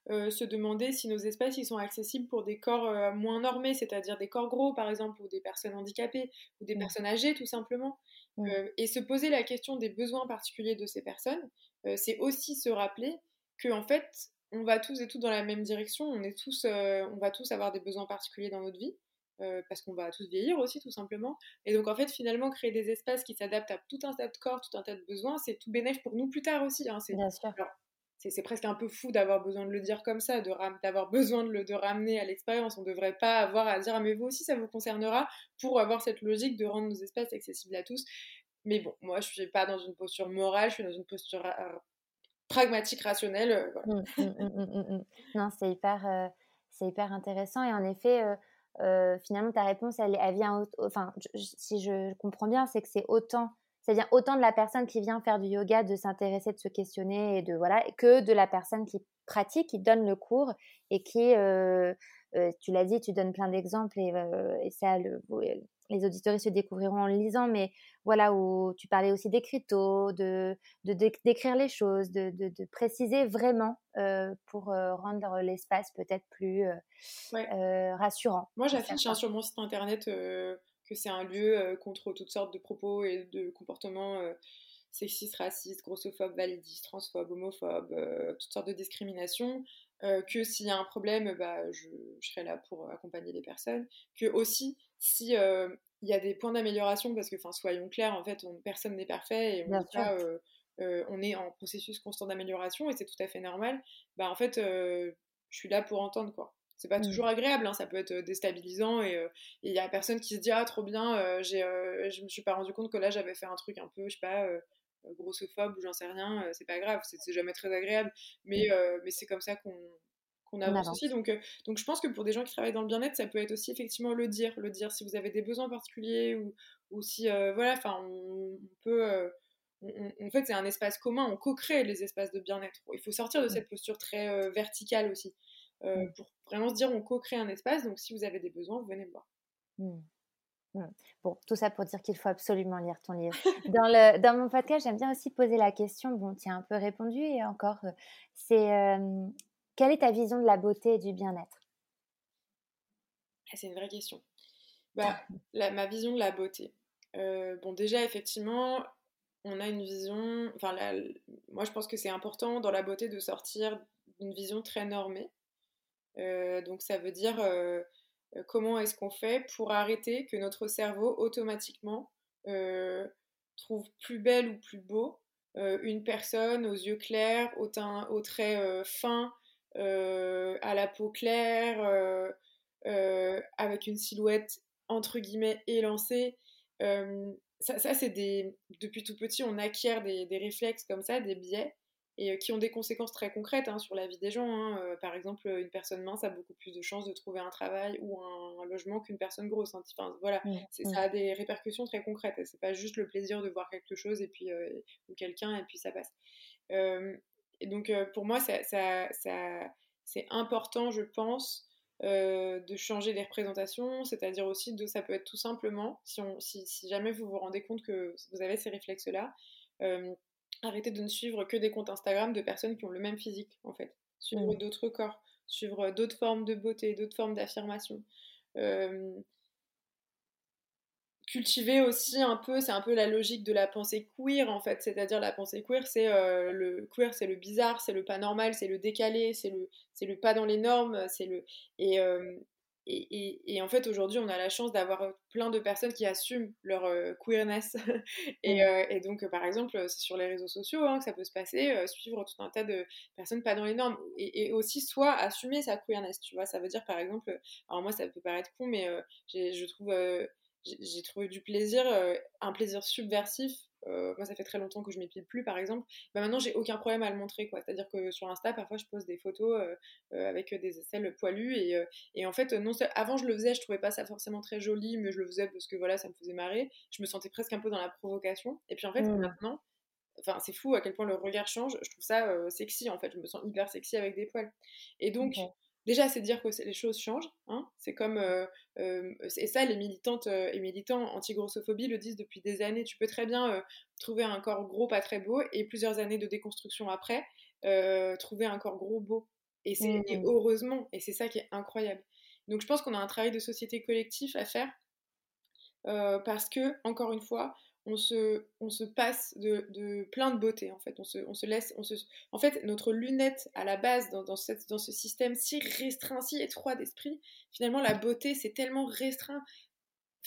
se demander si nos espaces ils sont accessibles pour des corps moins normés, c'est-à-dire des corps gros par exemple, ou des personnes handicapées, ou des personnes âgées tout simplement. et se poser la question des besoins particuliers de ces personnes, c'est aussi se rappeler que en fait, on va tous et toutes dans la même direction, on, est tous, on va tous avoir des besoins particuliers dans notre vie. Euh, parce qu'on va tous vieillir aussi tout simplement. Et donc en fait finalement créer des espaces qui s'adaptent à tout un tas de corps, tout un tas de besoins, c'est tout bénéfique pour nous plus tard aussi. Hein. C'est, presque un peu fou d'avoir besoin de le dire comme ça, de d'avoir besoin de le de ramener à l'expérience. On ne devrait pas avoir à dire ah, mais vous aussi ça vous concernera pour avoir cette logique de rendre nos espaces accessibles à tous. Mais bon, moi je suis pas dans une posture morale, je suis dans une posture euh, pragmatique, rationnelle. Euh, mmh, mmh, mmh, non, c'est hyper, c'est hyper intéressant et en effet euh, finalement ta réponse elle, vient enfin si je comprends bien c'est que c'est autant ça vient autant de la personne qui vient faire du yoga de s'intéresser de se questionner et de voilà que de la personne qui pratique qui donne le cours et qui euh, euh, tu l'as dit tu donnes plein d'exemples et, et, ça le, les auditeurs se découvriront en lisant, mais voilà, où tu parlais aussi d'écriteau, de, de, d'écrire les choses, de, de, préciser vraiment euh, pour euh, rendre l'espace peut-être plus euh, rassurant. Moi, j'affiche hein, sur mon site internet que c'est un lieu contre toutes sortes de propos et de comportements sexistes, racistes, grossophobes, validistes, transphobes, homophobes, toutes sortes de discriminations. que s'il y a un problème, bah, je, je, serai là pour accompagner les personnes. Que aussi, si euh, il y a des points d'amélioration, parce que, enfin, soyons clairs, en fait, personne n'est parfait et on, euh, euh, on, est en processus constant d'amélioration et c'est tout à fait normal. Bah, en fait, je suis là pour entendre quoi. C'est pas mmh. toujours agréable, hein, ça peut être déstabilisant et il y a personne qui se dit ah trop bien, j'ai, je me suis pas rendu compte que là j'avais fait un truc un peu, je sais pas, grossophobe ou j'en sais rien, c'est pas grave, c'est, jamais très agréable, mais, mmh. mais c'est comme ça qu'on, qu'on avance, aussi. Donc, euh, donc je pense que pour des gens qui travaillent dans le bien-être, ça peut être aussi effectivement le dire, le dire si vous avez des besoins particuliers ou, ou si euh, voilà, enfin on, peut. Euh, en fait, c'est un espace commun, on co-crée les espaces de bien-être. Il faut sortir de mmh. cette posture très verticale aussi, mmh. pour vraiment se dire on co-crée un espace. Donc si vous avez des besoins, venez me voir. Mmh. Bon, tout ça pour dire qu'il faut absolument lire ton livre. Dans, le, dans mon podcast, j'aime bien aussi poser la question, bon, tu as un peu répondu et encore, c'est quelle est ta vision de la beauté et du bien-être? Ah, C'est une vraie question. Bah, ma vision de la beauté. Euh, bon, déjà, effectivement, on a une vision. Enfin, moi, je pense que c'est important dans la beauté de sortir d'une vision très normée. Euh, donc, ça veut dire euh, comment est-ce qu'on fait pour arrêter que notre cerveau automatiquement trouve plus belle ou plus beau une personne aux yeux clairs, au teint, aux traits fins, à la peau claire, euh, euh, avec une silhouette entre guillemets élancée. ça, ça c'est des. Depuis tout petit, on acquiert des, des, réflexes comme ça, des biais. et qui ont des conséquences très concrètes hein, sur la vie des gens. Hein. par exemple, une personne mince a beaucoup plus de chances de trouver un travail ou un, logement qu'une personne grosse. Hein. Enfin, voilà, mmh, mmh. ça a des répercussions très concrètes. C'est pas juste le plaisir de voir quelque chose et puis ou quelqu'un et puis ça passe. Et donc pour moi, ça, ça, ça c'est important, je pense, euh, de changer les représentations, c'est-à-dire aussi de ça peut être tout simplement, si, on, si, jamais vous vous rendez compte que vous avez ces réflexes-là, euh, arrêtez de ne suivre que des comptes Instagram de personnes qui ont le même physique, en fait. Suivre mmh. d'autres corps, suivre d'autres formes de beauté, d'autres formes d'affirmation. Euh, cultiver aussi un peu, c'est un peu la logique de la pensée queer en fait, c'est-à-dire la pensée queer, c'est euh, le queer, c'est le bizarre, c'est le pas normal, c'est le décalé, c'est le, c'est le pas dans les normes, c'est le euh, et, et, et, en fait aujourd'hui on a la chance d'avoir plein de personnes qui assument leur euh, queerness. Et, et, donc par exemple c'est sur les réseaux sociaux hein, que ça peut se passer, suivre tout un tas de personnes pas dans les normes et, aussi soit assumer sa queerness, tu vois, ça veut dire par exemple, alors moi ça peut paraître con mais je trouve j'ai trouvé du plaisir, euh, un plaisir subversif. Euh, moi, ça fait très longtemps que je m'épile plus, par exemple. Bah, maintenant, j'ai aucun problème à le montrer, quoi. C'est-à-dire que sur Insta, parfois, je pose des photos euh, avec des aisselles poilues et, et en fait, non, avant, je le faisais, je trouvais pas ça forcément très joli, mais je le faisais parce que voilà, ça me faisait marrer. Je me sentais presque un peu dans la provocation. Et puis en fait, mmh. maintenant, enfin, c'est fou à quel point le regard change. Je trouve ça sexy, en fait. Je me sens hyper sexy avec des poils. Et donc déjà, c'est dire que les choses changent. Hein. C'est comme. Euh, euh, et ça, les militantes euh, et militants anti-grossophobie le disent depuis des années. Tu peux très bien trouver un corps gros pas très beau et plusieurs années de déconstruction après, trouver un corps gros beau. Et, c'est, mmh. heureusement, et c'est ça qui est incroyable. Donc je pense qu'on a un travail de société collectif à faire parce que, encore une fois, on se, on se passe de, de, plein de beauté en fait. On se, on se laisse, on se, en fait, notre lunette à la base dans, dans, cette, dans ce système si restreint, si étroit d'esprit, finalement la beauté c'est tellement restreint.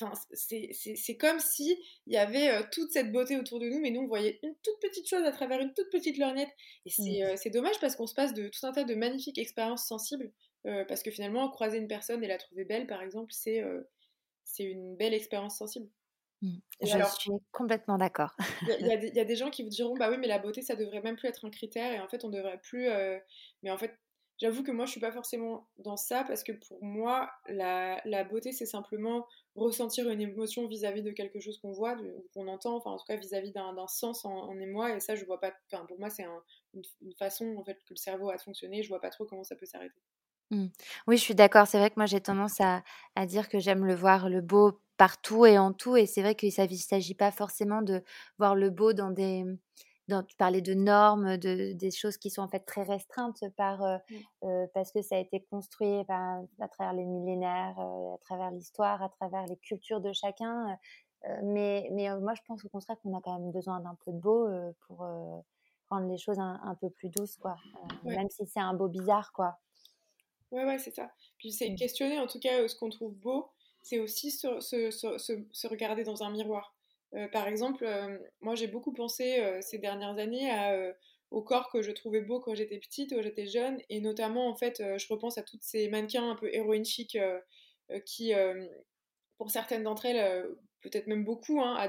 Enfin, c'est comme si il y avait euh, toute cette beauté autour de nous, mais nous on voyait une toute petite chose à travers une toute petite lorgnette. Et c'est mmh. euh, dommage parce qu'on se passe de tout un tas de magnifiques expériences sensibles. Euh, parce que finalement, croiser une personne et la trouver belle, par exemple, c'est c'est une belle expérience sensible. Mmh. Je suis complètement d'accord. Il y, y, a des gens qui vous diront bah oui mais la beauté ça devrait même plus être un critère et en fait on devrait plus euh, mais en fait j'avoue que moi je suis pas forcément dans ça parce que pour moi la, la beauté c'est simplement ressentir une émotion vis-à-vis de quelque chose qu'on voit qu'on entend enfin en tout cas vis-à-vis d'un sens en, en, émoi et ça je vois pas enfin pour moi c'est un, une, une, façon en fait que le cerveau a de fonctionner je vois pas trop comment ça peut s'arrêter. Mmh. Oui, je suis d'accord. C'est vrai que moi, j'ai tendance à, à dire que j'aime le voir le beau partout et en tout. Et c'est vrai qu'il ne s'agit pas forcément de voir le beau dans des. Dans, tu parlais de normes, de, des choses qui sont en fait très restreintes par, euh, mmh. euh, parce que ça a été construit à travers les millénaires, euh, à travers l'histoire, à travers les cultures de chacun. mais mais moi, je pense au contraire qu'on a quand même besoin d'un peu de beau pour rendre les choses un, peu plus douces, quoi. Même si c'est un beau bizarre, quoi. Ouais, ouais, c'est ça. Puis c'est mmh. questionner en tout cas ce qu'on trouve beau c'est aussi se, se, se, se, regarder dans un miroir. Euh, par exemple, euh, moi j'ai beaucoup pensé euh, ces dernières années à, au corps que je trouvais beau quand j'étais petite, quand j'étais jeune, et notamment en fait, je repense à toutes ces mannequins un peu héroïnes chic qui, pour certaines d'entre elles, peut-être même beaucoup, hein,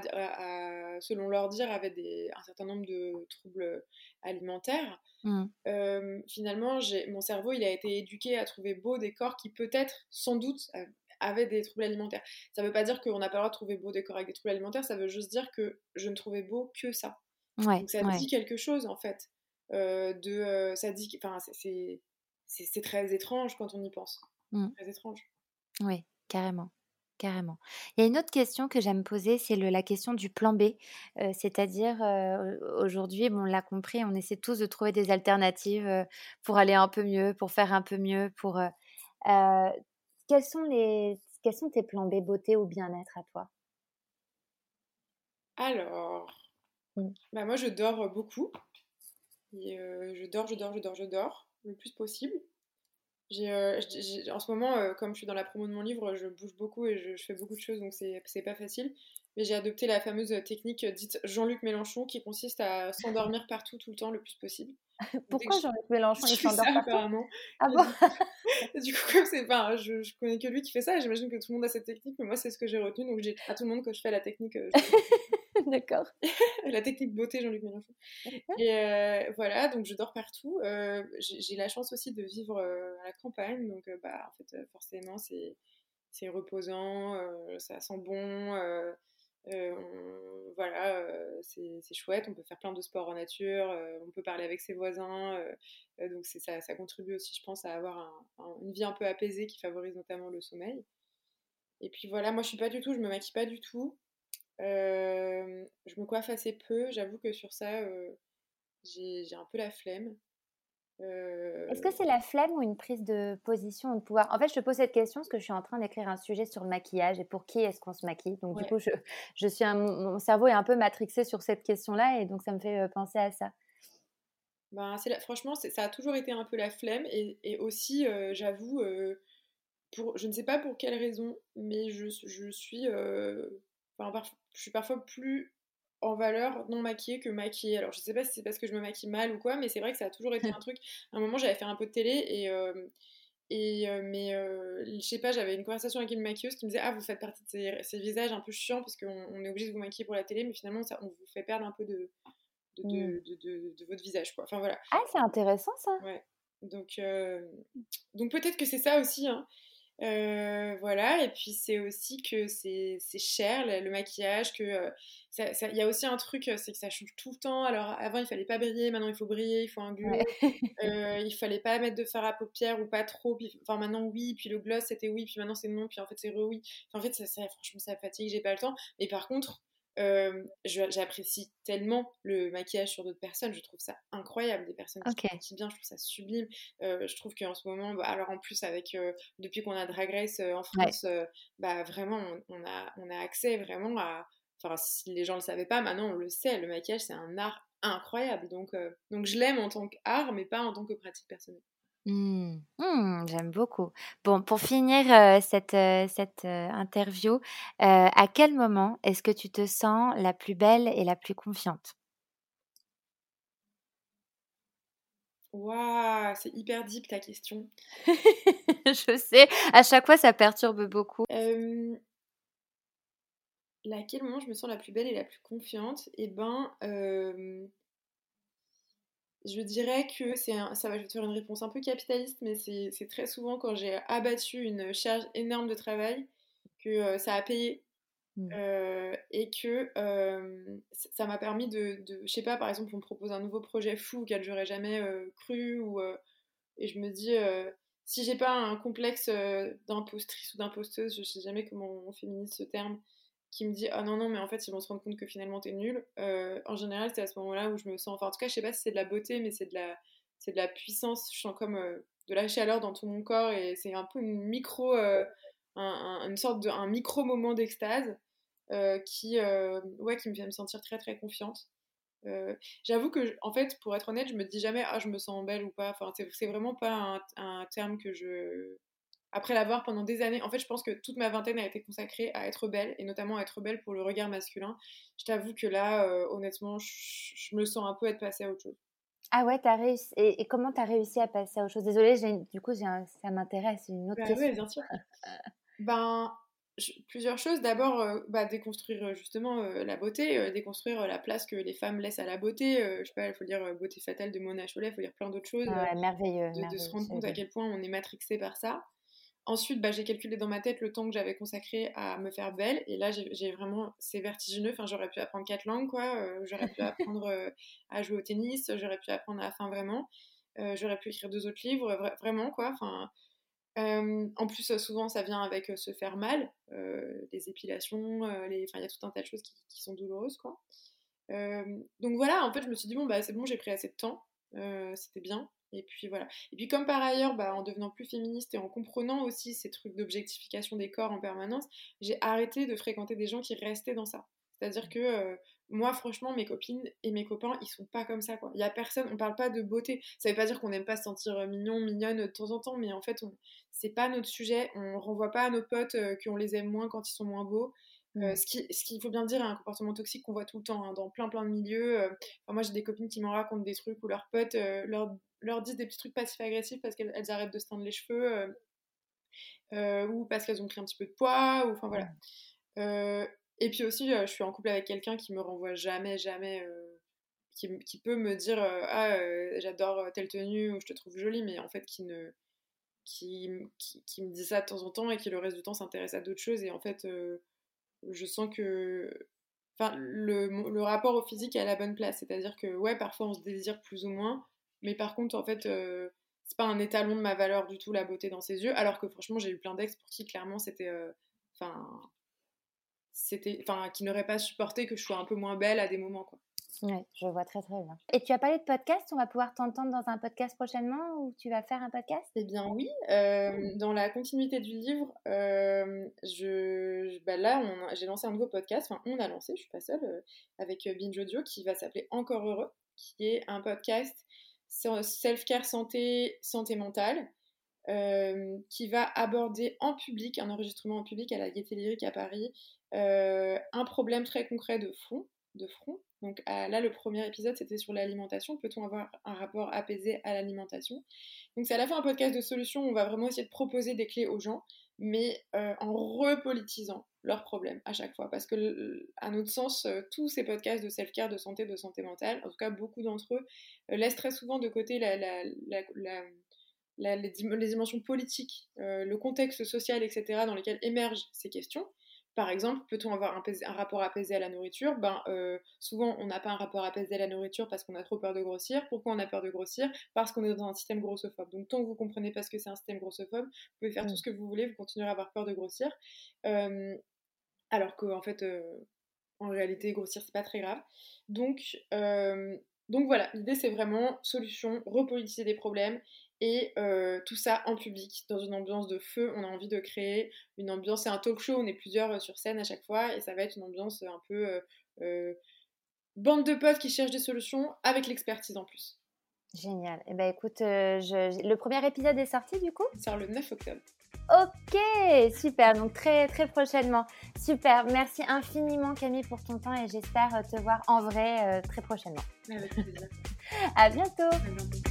selon leur dire, avaient des, un certain nombre de troubles alimentaires. Mmh. finalement, mon cerveau, il a été éduqué à trouver beau des corps qui peut-être, sans doute, avait des troubles alimentaires. Ça ne veut pas dire qu'on n'a pas le droit de trouver beau des corps avec des troubles alimentaires, ça veut juste dire que je ne trouvais beau que ça. Donc ça dit quelque chose en fait. Euh, de, euh, ça dit, enfin, c'est très étrange quand on y pense. Mmh. Très étrange. Oui, carrément. Carrément. Il y a une autre question que j'aime poser, c'est la question du plan B. Euh, c'est-à-dire, aujourd'hui, bon, on l'a compris, on essaie tous de trouver des alternatives pour aller un peu mieux, pour faire un peu mieux, pour quels sont, les, quels sont tes plans B beauté ou bien-être à toi? Alors, mmh. bah moi je dors beaucoup. Et, euh, je dors, je dors, je dors, je dors le plus possible. Euh, en ce moment, euh, comme je suis dans la promo de mon livre, je bouge beaucoup et je, je fais beaucoup de choses, donc c'est pas facile. Mais j'ai adopté la fameuse technique dite Jean-Luc Mélenchon qui consiste à s'endormir partout tout le temps le plus possible. Pourquoi Jean-Luc Mélenchon il s'endort partout? apparemment. Ah bon? Du coup, c'est pas, je, je, connais que lui qui fait ça, j'imagine que tout le monde a cette technique, mais moi c'est ce que j'ai retenu, donc j'ai à tout le monde que je fais la technique. Euh, D'accord. la technique beauté Jean-Luc Mélenchon. Et voilà, donc je dors partout. J'ai la chance aussi de vivre à la campagne, donc bah, en fait, forcément, c'est reposant, ça sent bon. Voilà, c'est chouette, on peut faire plein de sports en nature, on peut parler avec ses voisins, donc ça, ça contribue aussi, je pense, à avoir une vie un peu apaisée qui favorise notamment le sommeil. Et puis voilà, moi je suis pas du tout, je me maquille pas du tout. Euh, je me coiffe assez peu. J'avoue que sur ça, euh, j'ai un peu la flemme. Euh, Est-ce que c'est la flemme ou une prise de position de pouvoir? En fait, je te pose cette question parce que je suis en train d'écrire un sujet sur le maquillage et pour qui est-ce qu'on se maquille? Donc, du coup, je, je suis mon cerveau est un peu matrixé sur cette question-là et donc ça me fait penser à ça. Ben, la, franchement, ça a toujours été un peu la flemme et, et aussi, j'avoue, pour, je ne sais pas pour quelle raison, mais je, je suis je suis parfois plus en valeur non maquillée que maquillée. Alors je sais pas si c'est parce que je me maquille mal ou quoi, mais c'est vrai que ça a toujours été un truc. À un moment j'avais fait un peu de télé et euh, et euh, mais euh, je sais pas, j'avais une conversation avec une maquilleuse qui me disait ah vous faites partie de ces, visages un peu chiants parce qu'on on est obligé de vous maquiller pour la télé, mais finalement ça on vous fait perdre un peu de de, de, de, votre visage quoi. Enfin voilà. Ah c'est intéressant ça. Ouais. Donc donc peut-être que c'est ça aussi. Hein. Euh, voilà, et puis c'est aussi que c'est cher le, maquillage, que euh, il y a aussi un truc, euh, c'est que ça change tout le temps. Alors avant il fallait pas briller, maintenant il faut briller, il faut un gloss. il fallait pas mettre de fard à paupières ou pas trop. Puis, enfin maintenant oui, puis le gloss c'était oui, puis maintenant c'est non, puis en fait c'est re oui. en fait ça, ça, franchement ça fatigue, j'ai pas le temps. Mais par contre j'apprécie tellement le maquillage sur d'autres personnes, je trouve ça incroyable, des personnes qui maquillent bien, je trouve ça sublime. je trouve qu'en ce moment, bah, alors en plus avec depuis qu'on a Drag Race en France, bah vraiment on, a on a accès vraiment à, enfin si les gens le savaient pas, maintenant on le sait, le maquillage c'est un art incroyable, donc donc je l'aime en tant qu'art, mais pas en tant que pratique personnelle. Mmh. Mmh, j'aime beaucoup. Bon, pour finir cette, cette interview, à quel moment est-ce que tu te sens la plus belle et la plus confiante? Waouh, c'est hyper deep ta question. Je sais, à chaque fois ça perturbe beaucoup. Euh, à quel moment je me sens la plus belle et la plus confiante? Eh ben, je dirais que c'est ça va, je vais te faire une réponse un peu capitaliste, mais c'est très souvent quand j'ai abattu une charge énorme de travail que euh, ça a payé mmh. euh, et que euh, ça m'a permis de, de, je sais pas, par exemple, on me propose un nouveau projet fou auquel j'aurais jamais cru ou et je me dis si j'ai pas un complexe d'impostrice ou d'imposteuse, je sais jamais comment on féminise ce terme, qui me dit ah non non mais en fait ils vont se rendre compte que finalement t'es nul euh, en général c'est à ce moment là où je me sens enfin en tout cas je sais pas si c'est de la beauté mais c'est de la c'est de la puissance. Je sens comme euh, de la chaleur dans tout mon corps et c'est un peu une micro euh, une sorte de un micro moment d'extase qui ouais qui me fait me sentir très très confiante. J'avoue que en fait pour être honnête je me dis jamais ah je me sens belle ou pas. Enfin c'est vraiment pas un, un terme que je après l'avoir pendant des années, en fait, je pense que toute ma vingtaine a été consacrée à être belle, et notamment à être belle pour le regard masculin. Je t'avoue que là, euh, honnêtement, je, me sens un peu être passée à autre chose. Ah ouais, as réussi. Et, comment tu as réussi à passer à autre chose? Désolée, du coup, ça m'intéresse, une autre bah question. Oui, bien sûr. ben, plusieurs choses. D'abord, euh, bah, déconstruire euh, justement la beauté, déconstruire la place que les femmes laissent à la beauté. je sais pas, il faut lire Beauté fatale de Mona Chollet, il faut lire plein d'autres choses. Ouais, merveilleux, de, se rendre compte à quel point on est matrixé par ça. Ensuite, bah, j'ai calculé dans ma tête le temps que j'avais consacré à me faire belle. Et là, j'ai vraiment, c'est vertigineux. Enfin, j'aurais pu apprendre quatre langues, quoi. Euh, j'aurais pu apprendre euh, à jouer au tennis. J'aurais pu apprendre à la fin vraiment. Euh, j'aurais pu écrire deux autres livres, vraiment, quoi. Enfin, en plus, souvent, ça vient avec se faire mal, les épilations, les... Enfin, il y a tout un tas de choses qui, qui sont douloureuses, quoi. donc voilà, en fait, je me suis dit, bon, bah, c'est bon, j'ai pris assez de temps. C'était bien. Et puis voilà. Et puis comme par ailleurs, bah, en devenant plus féministe et en comprenant aussi ces trucs d'objectification des corps en permanence, j'ai arrêté de fréquenter des gens qui restaient dans ça. C'est-à-dire que euh, moi, franchement, mes copines et mes copains, ils sont pas comme ça, quoi. Il y a personne, on parle pas de beauté. Ça veut pas dire qu'on n'aime pas se sentir euh, mignon, mignonne de temps en temps, mais en fait, c'est pas notre sujet. On renvoie pas à nos potes euh, qu'on les aime moins quand ils sont moins beaux. Mmh. ce qu'il faut bien dire, un comportement toxique qu'on voit tout le temps hein, dans plein plein de milieux. moi, j'ai des copines qui m'en racontent des trucs où leurs potes leur leur disent des petits trucs passifs-agressifs parce qu'elles arrêtent de se tendre les cheveux euh, euh, ou parce qu'elles ont pris un petit peu de poids, ou enfin voilà. Euh, Et puis aussi, je suis en couple avec quelqu'un qui me renvoie jamais, jamais, qui, qui, peut me dire Ah, j'adore telle tenue ou je te trouve jolie, mais en fait qui ne. Qui, qui, qui, me dit ça de temps en temps et qui le reste du temps s'intéresse à d'autres choses. Et en fait, je sens que enfin, le, le, rapport au physique est à la bonne place. C'est-à-dire que, ouais, parfois on se désire plus ou moins, mais par contre, en fait, euh, c'est pas un étalon de ma valeur du tout, la beauté dans ses yeux. Alors que franchement, j'ai eu plein d'ex pour qui, clairement, c'était. Euh, enfin. c'était. Enfin, qui n'auraient pas supporté que je sois un peu moins belle à des moments, quoi. Oui, je vois très très bien. Et tu as parlé de podcast, on va pouvoir t'entendre dans un podcast prochainement ou tu vas faire un podcast? Eh bien oui, euh, dans la continuité du livre, euh, je, bah là j'ai lancé un nouveau podcast, enfin on a lancé, je suis pas seule, euh, avec Binge Audio qui va s'appeler Encore Heureux, qui est un podcast self-care santé, santé mentale, qui va aborder en public, un enregistrement en public à la Gaieté Lyrique à Paris, un problème très concret de fond, de front, donc là, le premier épisode, c'était sur l'alimentation. Peut-on avoir un rapport apaisé à l'alimentation? Donc c'est à la fois un podcast de solutions on va vraiment essayer de proposer des clés aux gens, mais euh, en repolitisant leurs problèmes à chaque fois. Parce que, à notre sens, euh, tous ces podcasts de self-care, de santé, de santé mentale, en tout cas beaucoup d'entre eux, euh, laissent très souvent de côté les, dimensions politiques, le contexte social, etc., dans lesquels émergent ces questions. Par exemple, peut-on avoir un, rapport apaisé à la nourriture? Ben, euh, Souvent, on n'a pas un rapport apaisé à la nourriture parce qu'on a trop peur de grossir. Pourquoi on a peur de grossir? Parce qu'on est dans un système grossophobe. Donc, tant que vous comprenez pas ce que c'est un système grossophobe, vous pouvez faire tout mm. ce que vous voulez, vous continuerez à avoir peur de grossir. Euh, alors qu'en fait, euh, en réalité, grossir, c'est pas très grave. Donc, donc voilà, l'idée, c'est vraiment solution, repolitiser des problèmes et euh, tout ça en public, dans une ambiance de feu. On a envie de créer une ambiance, c'est un talk show, on est plusieurs euh, sur scène à chaque fois, et ça va être une ambiance un peu euh, bande de potes qui cherchent des solutions avec l'expertise en plus. Génial. Et eh ben écoute, le premier épisode est sorti du coup? Sort le 9 octobre. Ok, super. Donc très très prochainement. Super. Merci infiniment Camille pour ton temps et j'espère te voir en vrai très prochainement. Avec plaisir. À bientôt. À bientôt.